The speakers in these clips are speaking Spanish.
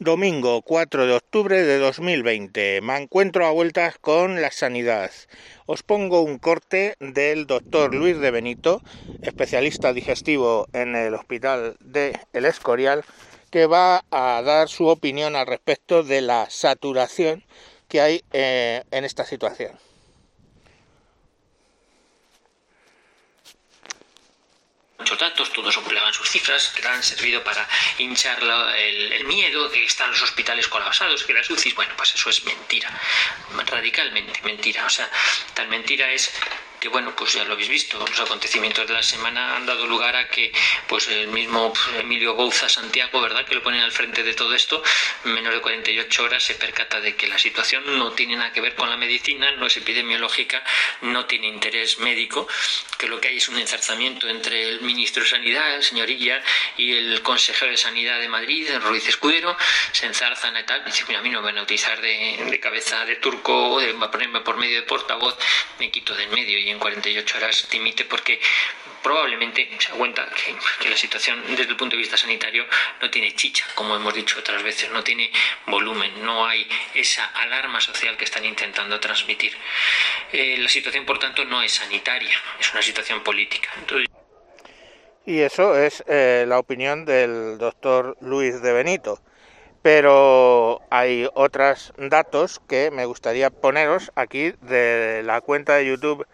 Domingo 4 de octubre de 2020. Me encuentro a vueltas con la sanidad. Os pongo un corte del doctor Luis de Benito, especialista digestivo en el hospital de El Escorial, que va a dar su opinión al respecto de la saturación que hay eh, en esta situación. Datos, todos ocultaban sus cifras, que han servido para hinchar el, miedo de que están los hospitales colapsados, que las UCIs, bueno, pues eso es mentira, radicalmente mentira. O sea, tan mentira es que bueno, pues ya lo habéis visto, los acontecimientos de la semana han dado lugar a que pues el mismo Emilio Bouza Santiago, ¿verdad?, que lo ponen al frente de todo esto, en menos de 48 horas se percata de que la situación no tiene nada que ver con la medicina, no es epidemiológica, no tiene interés médico, que lo que hay es un enzarzamiento entre el ministro de Sanidad, el señor Illa, y el consejero de Sanidad de Madrid, Ruiz Escudero, se enzarzan y tal, dicen, a mí no me van a utilizar de, cabeza de turco, de, va a ponerme por medio de portavoz, me quito de en medio y en 48 horas dimite porque probablemente se da cuenta que, que, la situación desde el punto de vista sanitario no tiene chicha, como hemos dicho otras veces, no tiene volumen, no hay esa alarma social que están intentando transmitir. Eh, la situación, por tanto, no es sanitaria, es una situación política. Y eso es eh, la opinión del doctor Luis de Benito. Pero hay otros datos que me gustaría poneros aquí de la cuenta de YouTube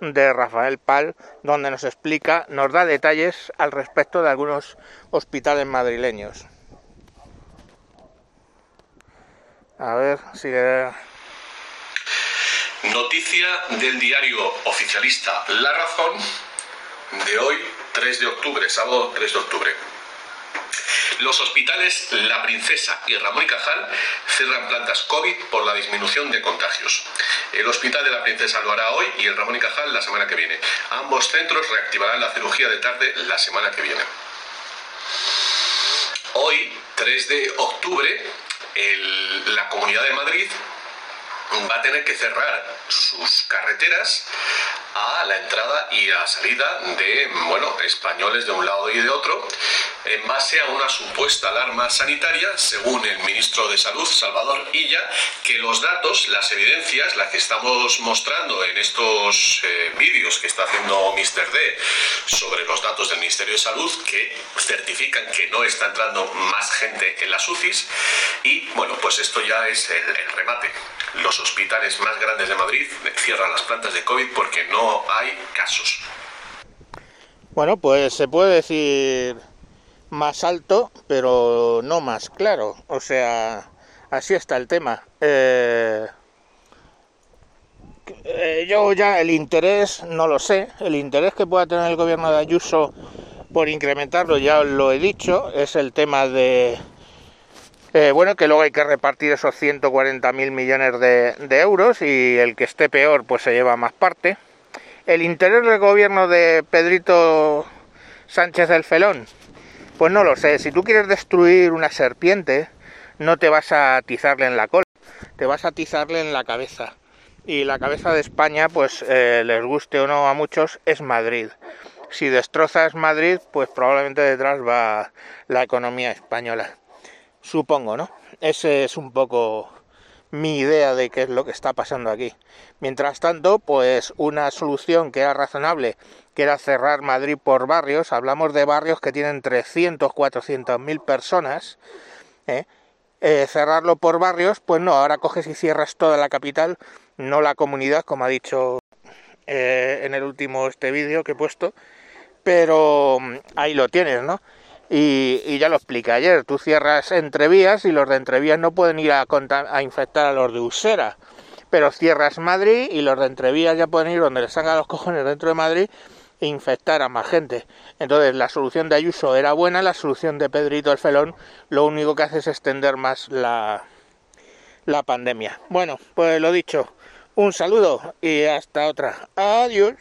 de Rafael Pal, donde nos explica, nos da detalles al respecto de algunos hospitales madrileños. A ver si le... Noticia del diario oficialista La Razón de hoy, 3 de octubre, sábado 3 de octubre. Los hospitales La Princesa y Ramón y Cajal cierran plantas COVID por la disminución de contagios. El Hospital de la Princesa lo hará hoy y el Ramón y Cajal la semana que viene. Ambos centros reactivarán la cirugía de tarde la semana que viene. Hoy, 3 de octubre, la Comunidad de Madrid va a tener que cerrar sus carreteras a la entrada y a salida de bueno, españoles de un lado y de otro en base a una supuesta alarma sanitaria, según el ministro de Salud, Salvador Illa, que los datos, las evidencias, las que estamos mostrando en estos eh, vídeos que está haciendo Mr. D sobre los datos del Ministerio de Salud, que certifican que no está entrando más gente en las UCIs, y bueno, pues esto ya es el, el remate. Los hospitales más grandes de Madrid cierran las plantas de COVID porque no hay casos. Bueno, pues se puede decir más alto, pero no más claro. O sea, así está el tema. Eh, eh, yo ya el interés, no lo sé, el interés que pueda tener el gobierno de Ayuso por incrementarlo, ya lo he dicho, es el tema de, eh, bueno, que luego hay que repartir esos 140.000 millones de, de euros y el que esté peor pues se lleva más parte. El interés del gobierno de Pedrito Sánchez del Felón, pues no lo sé, si tú quieres destruir una serpiente, no te vas a atizarle en la cola, te vas a atizarle en la cabeza. Y la cabeza de España, pues eh, les guste o no a muchos, es Madrid. Si destrozas Madrid, pues probablemente detrás va la economía española. Supongo, ¿no? Ese es un poco mi idea de qué es lo que está pasando aquí. Mientras tanto, pues una solución que era razonable, que era cerrar Madrid por barrios, hablamos de barrios que tienen 300, 400 mil personas, ¿eh? Eh, cerrarlo por barrios, pues no, ahora coges y cierras toda la capital, no la comunidad, como ha dicho eh, en el último este vídeo que he puesto, pero mm, ahí lo tienes, ¿no? Y, y, ya lo expliqué ayer, tú cierras entrevías y los de entrevías no pueden ir a, a infectar a los de Usera, pero cierras Madrid y los de entrevías ya pueden ir donde les salgan los cojones dentro de Madrid e infectar a más gente. Entonces la solución de Ayuso era buena, la solución de Pedrito el Felón lo único que hace es extender más la, la pandemia. Bueno, pues lo dicho, un saludo y hasta otra. Adiós.